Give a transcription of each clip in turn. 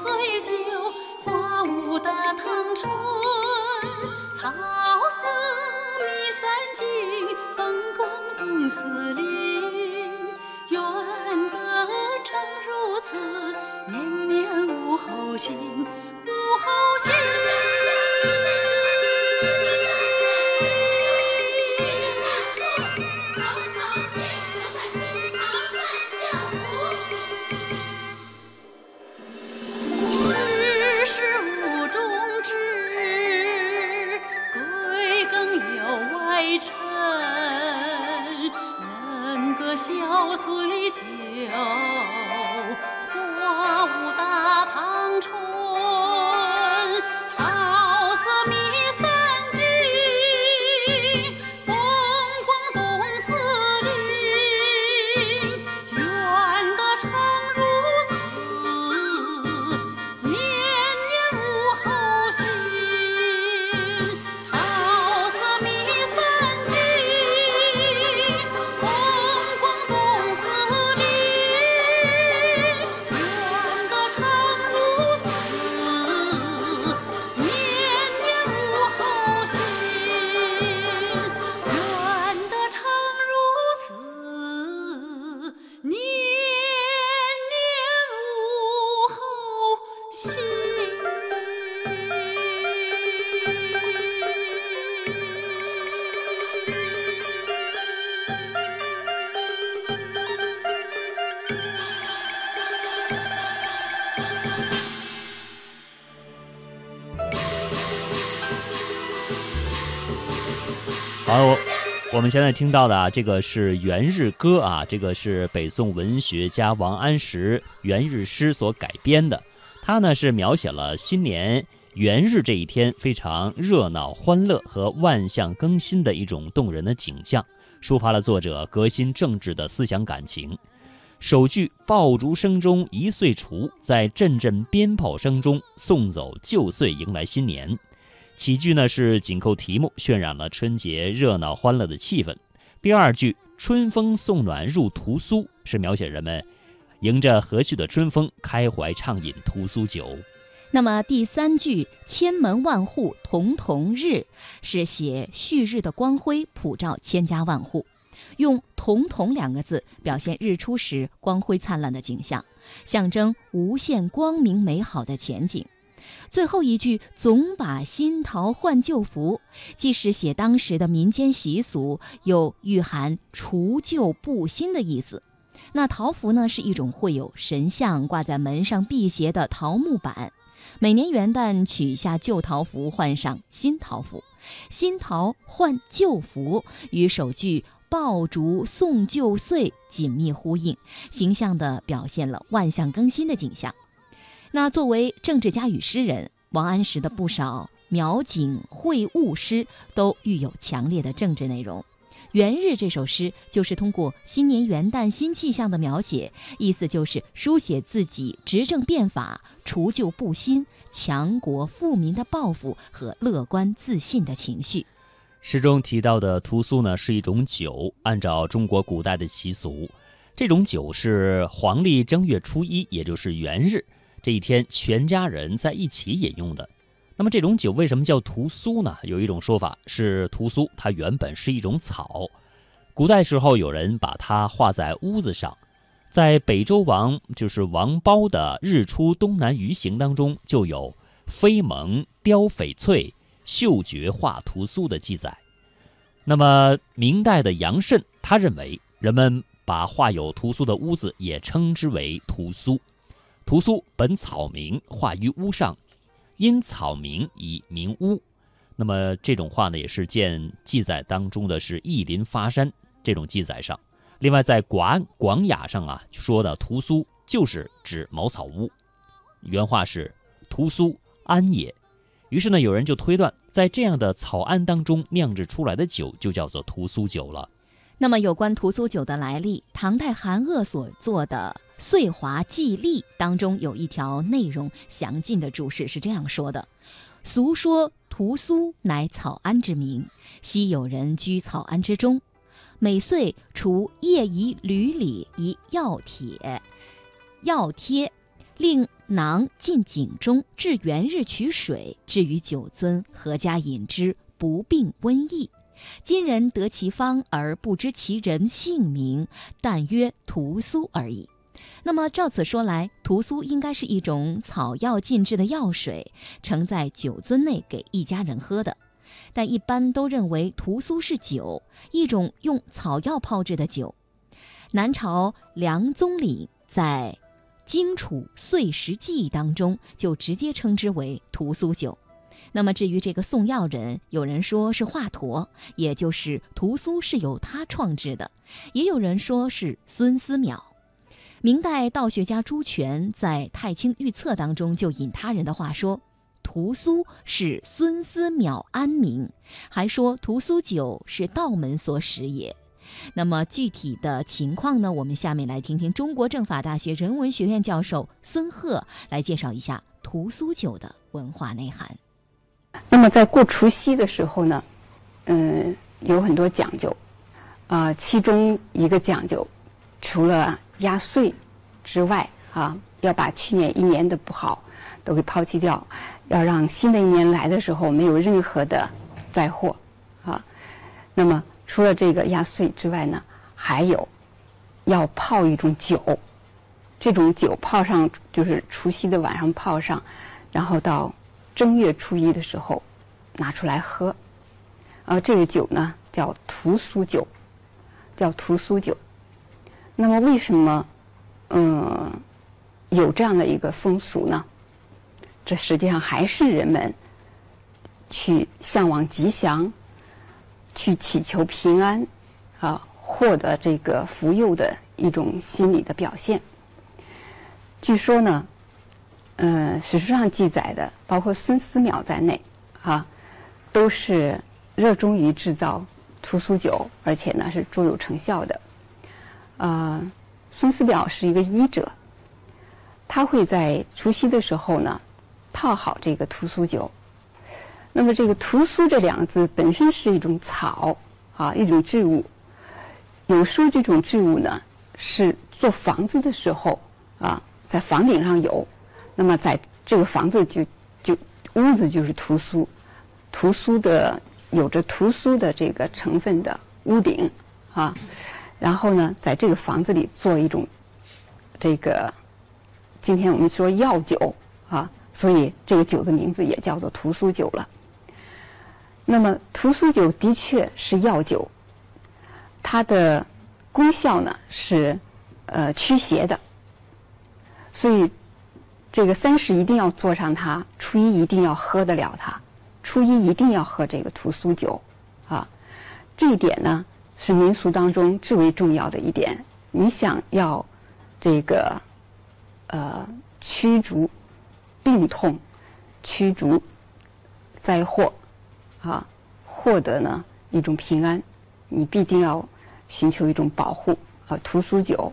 歌晓岁酒，花舞大唐春。草色迷三更，风光动四酒，好，我我们现在听到的啊，这个是《元日歌》啊，这个是北宋文学家王安石元日诗所改编的。它呢是描写了新年元日这一天非常热闹欢乐和万象更新的一种动人的景象，抒发了作者革新政治的思想感情。首句“爆竹声中一岁除”在阵阵鞭炮声中送走旧岁，迎来新年。起句呢是紧扣题目，渲染了春节热闹欢乐的气氛。第二句“春风送暖入屠苏”是描写人们迎着和煦的春风，开怀畅饮屠苏酒。那么第三句“千门万户曈曈日”是写旭日的光辉普照千家万户，用“曈曈”两个字表现日出时光辉灿烂的景象，象征无限光明美好的前景。最后一句“总把新桃换旧符”，既是写当时的民间习俗，又蕴含除旧布新的意思。那桃符呢，是一种绘有神像挂在门上辟邪的桃木板。每年元旦取下旧桃符，换上新桃符，新桃换旧符，与首句“爆竹送旧岁”紧密呼应，形象地表现了万象更新的景象。那作为政治家与诗人，王安石的不少描景绘物诗都寓有强烈的政治内容。《元日》这首诗就是通过新年元旦新气象的描写，意思就是书写自己执政变法、除旧布新、强国富民的抱负和乐观自信的情绪。诗中提到的屠苏呢，是一种酒，按照中国古代的习俗，这种酒是黄历正月初一，也就是元日这一天，全家人在一起饮用的。那么这种酒为什么叫屠苏呢？有一种说法是，屠苏它原本是一种草，古代时候有人把它画在屋子上，在北周王就是王褒的《日出东南隅行》当中就有“飞蒙雕翡翠，嗅觉画屠苏”的记载。那么明代的杨慎他认为，人们把画有屠苏的屋子也称之为屠苏。屠苏本草名，画于屋上。因草名以名屋，那么这种话呢，也是见记载当中的是意林发山这种记载上。另外，在广广雅上啊，说的屠苏就是指茅草屋，原话是屠苏安也。于是呢，有人就推断，在这样的草庵当中酿制出来的酒就叫做屠苏酒了。那么，有关屠苏酒的来历，唐代韩鄂所做的《岁华记历》当中有一条内容详尽的注释，是这样说的：“俗说屠苏乃草庵之名，昔有人居草庵之中，每岁除夜以履里以药帖、药贴，令囊进井中，至元日取水，置于酒樽，合家饮之，不病瘟疫。今人得其方而不知其人姓名，但曰屠苏而已。那么照此说来，屠苏应该是一种草药浸制的药水，盛在酒樽内给一家人喝的。但一般都认为屠苏是酒，一种用草药泡制的酒。南朝梁宗懔在《荆楚岁时记》当中就直接称之为屠苏酒。那么至于这个送药人，有人说是华佗，也就是屠苏是由他创制的；也有人说是孙思邈。明代道学家朱全在《太清御册》当中就引他人的话说：“屠苏是孙思邈安名，还说屠苏酒是道门所使也。”那么具体的情况呢？我们下面来听听中国政法大学人文学院教授孙鹤来介绍一下屠苏酒的文化内涵。那么在过除夕的时候呢，嗯，有很多讲究，啊，其中一个讲究，除了压岁之外，啊，要把去年一年的不好都给抛弃掉，要让新的一年来的时候没有任何的灾祸，啊，那么除了这个压岁之外呢，还有要泡一种酒，这种酒泡上就是除夕的晚上泡上，然后到。正月初一的时候，拿出来喝，啊，这个酒呢叫屠苏酒，叫屠苏酒。那么为什么，嗯，有这样的一个风俗呢？这实际上还是人们去向往吉祥，去祈求平安，啊，获得这个福佑的一种心理的表现。据说呢。嗯，史书上记载的，包括孙思邈在内，啊，都是热衷于制造屠苏酒，而且呢是卓有成效的。啊，孙思邈是一个医者，他会在除夕的时候呢泡好这个屠苏酒。那么这个屠苏这两个字本身是一种草啊，一种植物。有说这种植物呢是做房子的时候啊，在房顶上有。那么，在这个房子就就屋子就是屠苏，屠苏的有着屠苏的这个成分的屋顶啊，然后呢，在这个房子里做一种这个今天我们说药酒啊，所以这个酒的名字也叫做屠苏酒了。那么，屠苏酒的确是药酒，它的功效呢是呃驱邪的，所以。这个三十一定要做上它，初一一定要喝得了它，初一一定要喝这个屠苏酒，啊，这一点呢是民俗当中至为重要的一点。你想要这个呃驱逐病痛、驱逐灾祸啊，获得呢一种平安，你必定要寻求一种保护啊。屠苏酒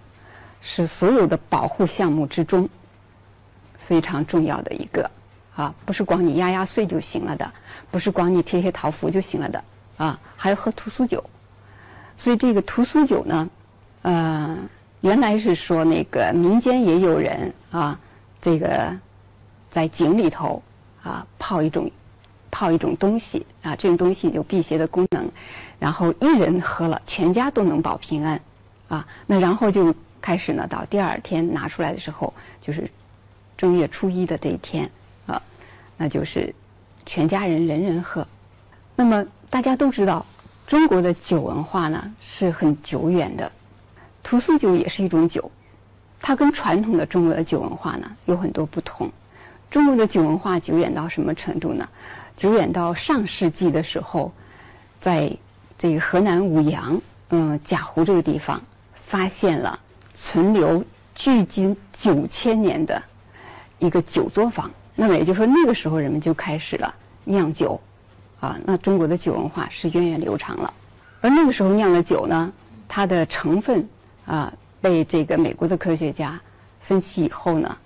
是所有的保护项目之中。非常重要的一个啊，不是光你压压岁就行了的，不是光你贴贴桃符就行了的啊，还要喝屠苏酒。所以这个屠苏酒呢，呃，原来是说那个民间也有人啊，这个在井里头啊泡一种泡一种东西啊，这种东西有辟邪的功能，然后一人喝了，全家都能保平安啊。那然后就开始呢，到第二天拿出来的时候就是。正月初一的这一天，啊，那就是全家人人人喝。那么大家都知道，中国的酒文化呢是很久远的。屠苏酒也是一种酒，它跟传统的中国的酒文化呢有很多不同。中国的酒文化久远到什么程度呢？久远到上世纪的时候，在这个河南舞阳，嗯，贾湖这个地方，发现了存留距今九千年的。一个酒作坊，那么也就是说，那个时候人们就开始了酿酒，啊，那中国的酒文化是源远流长了。而那个时候酿的酒呢，它的成分啊，被这个美国的科学家分析以后呢，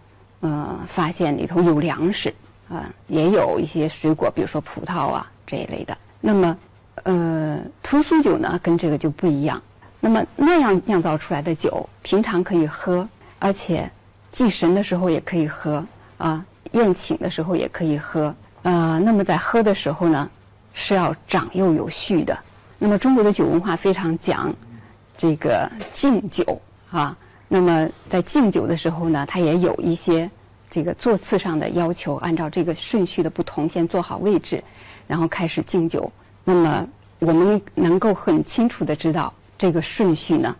呃，发现里头有粮食啊，也有一些水果，比如说葡萄啊这一类的。那么，呃，屠苏酒呢，跟这个就不一样。那么那样酿造出来的酒，平常可以喝，而且祭神的时候也可以喝啊，宴请的时候也可以喝啊。那么在喝的时候呢，是要长幼有序的。那么中国的酒文化非常讲这个敬酒啊。那么在敬酒的时候呢，它也有一些这个座次上的要求，按照这个顺序的不同，先坐好位置，然后开始敬酒。那么我们能够很清楚的知道，这个顺序呢，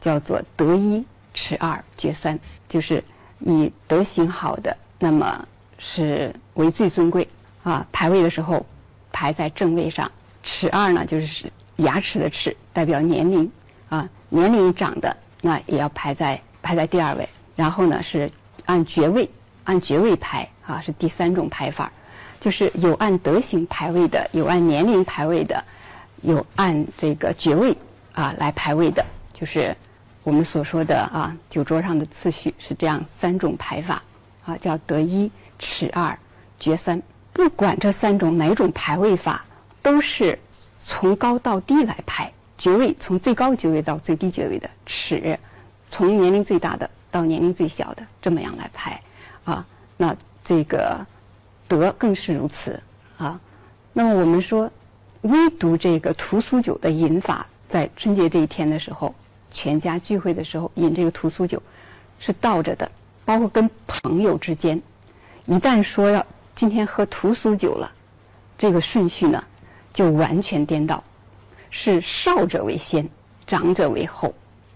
叫做德一、持二、绝三，就是以德行好的，那么是为最尊贵啊。排位的时候排在正位上，齿二呢就是牙齿的齿，代表年龄啊，年龄长的。那也要排在排在第二位，然后呢是按爵位按爵位排啊，是第三种排法，就是有按德行排位的，有按年龄排位的，有按这个爵位啊来排位的，就是我们所说的啊酒桌上的次序是这样三种排法啊，叫德一、齿二、爵三。不管这三种哪种排位法，都是从高到低来排。爵位从最高爵位到最低爵位的齿，从年龄最大的到年龄最小的，这么样来排，啊，那这个德更是如此啊。那么我们说，唯独这个屠苏酒的饮法，在春节这一天的时候，全家聚会的时候饮这个屠苏酒，是倒着的。包括跟朋友之间，一旦说要今天喝屠苏酒了，这个顺序呢，就完全颠倒。是少者为先，长者为后。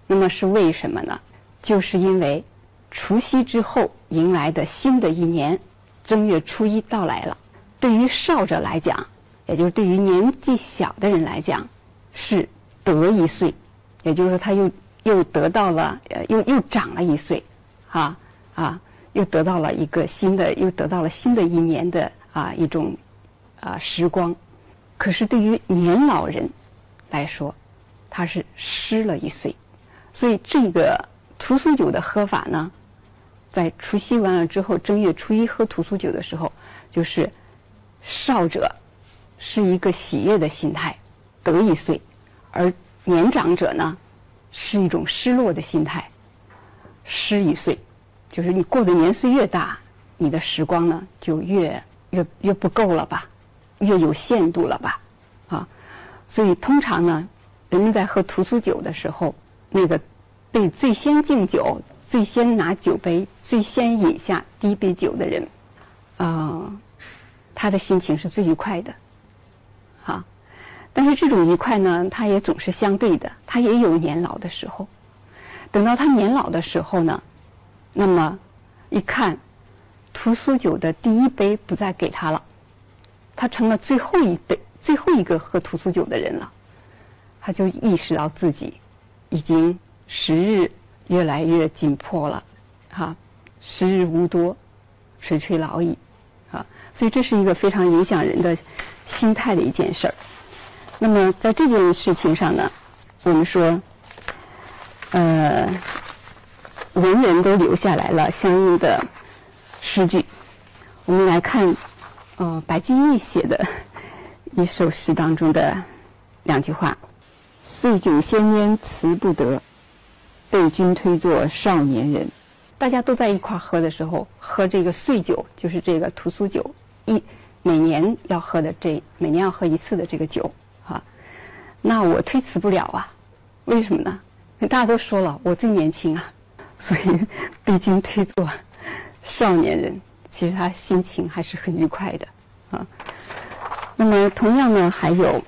那么是为什么呢？就是因为除夕之后迎来的新的一年，正月初一到来了。对于少者来讲，也就是对于年纪小的人来讲，是得一岁，也就是说他又又得到了，呃，又又长了一岁，啊啊，又得到了一个新的，又得到了新的一年的啊一种啊时光。可是对于年老人，来说，他是失了一岁，所以这个屠苏酒的喝法呢，在除夕完了之后，正月初一喝屠苏酒的时候，就是少者是一个喜悦的心态，得一岁；而年长者呢，是一种失落的心态，失一岁。就是你过的年岁越大，你的时光呢就越越越不够了吧，越有限度了吧，啊。所以，通常呢，人们在喝屠苏酒的时候，那个被最先敬酒、最先拿酒杯、最先饮下第一杯酒的人，啊，他的心情是最愉快的，啊。但是这种愉快呢，他也总是相对的，他也有年老的时候。等到他年老的时候呢，那么一看，屠苏酒的第一杯不再给他了，他成了最后一杯。最后一个喝屠苏酒的人了，他就意识到自己已经时日越来越紧迫了，哈，时日无多，垂垂老矣，啊，所以这是一个非常影响人的心态的一件事儿。那么在这件事情上呢，我们说，呃，文人都留下来了相应的诗句。我们来看，呃，白居易写的。一首诗当中的两句话：“岁酒先拈辞不得，被君推作少年人。”大家都在一块喝的时候，喝这个岁酒，就是这个屠苏酒，一每年要喝的这每年要喝一次的这个酒啊。那我推辞不了啊，为什么呢？大家都说了，我最年轻啊，所以被君推作少年人。其实他心情还是很愉快的啊。那么，同样呢，还有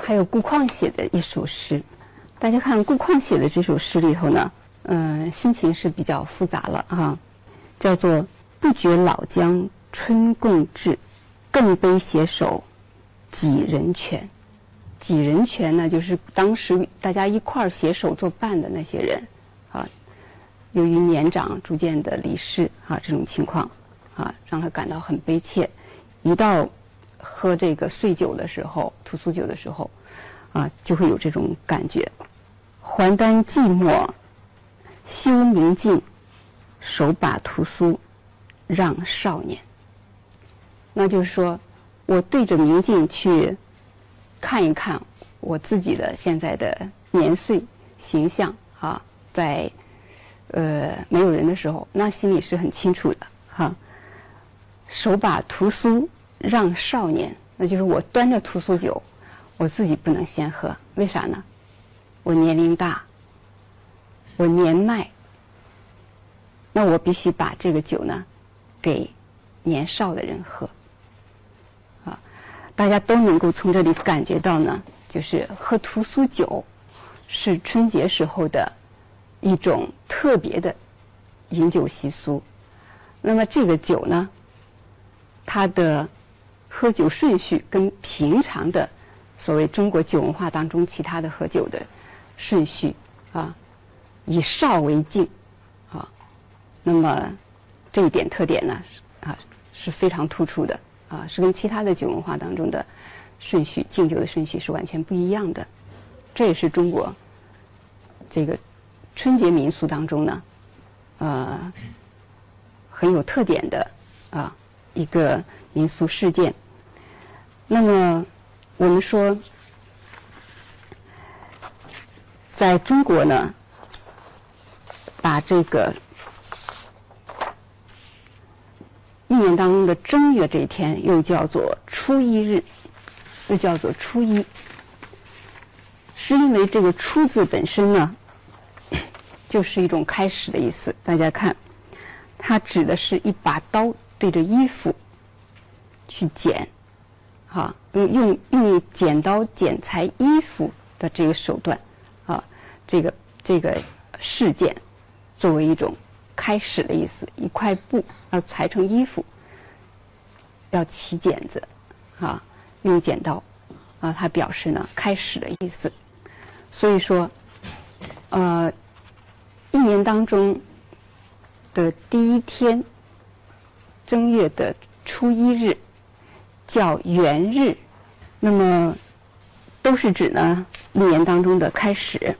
还有顾况写的一首诗，大家看顾况写的这首诗里头呢，嗯，心情是比较复杂了啊，叫做“不觉老将春共至，更悲携手几人全”。几人全呢，就是当时大家一块儿携手作伴的那些人啊，由于年长逐渐的离世啊，这种情况啊，让他感到很悲切，一到。喝这个碎酒的时候，屠苏酒的时候，啊，就会有这种感觉。还丹寂寞，休明镜，手把屠苏让少年。那就是说我对着明镜去看一看我自己的现在的年岁形象啊，在呃没有人的时候，那心里是很清楚的哈。手把屠苏让少年，那就是我端着屠苏酒，我自己不能先喝，为啥呢？我年龄大，我年迈，那我必须把这个酒呢给年少的人喝。啊，大家都能够从这里感觉到呢，就是喝屠苏酒是春节时候的一种特别的饮酒习俗。那么这个酒呢？它的喝酒顺序跟平常的所谓中国酒文化当中其他的喝酒的顺序啊，以少为敬啊，那么这一点特点呢啊是非常突出的啊，是跟其他的酒文化当中的顺序敬酒的顺序是完全不一样的。这也是中国这个春节民俗当中呢呃很有特点的啊。一个民俗事件。那么，我们说，在中国呢，把这个一年当中的正月这一天又叫做初一日，又叫做初一，是因为这个“初”字本身呢，就是一种开始的意思。大家看，它指的是一把刀。对着衣服去剪，啊，用用用剪刀剪裁衣服的这个手段，啊，这个这个事件作为一种开始的意思。一块布要裁成衣服，要起剪子，啊，用剪刀，啊，它表示呢开始的意思。所以说，呃，一年当中的第一天。正月的初一日叫元日，那么都是指呢一年当中的开始。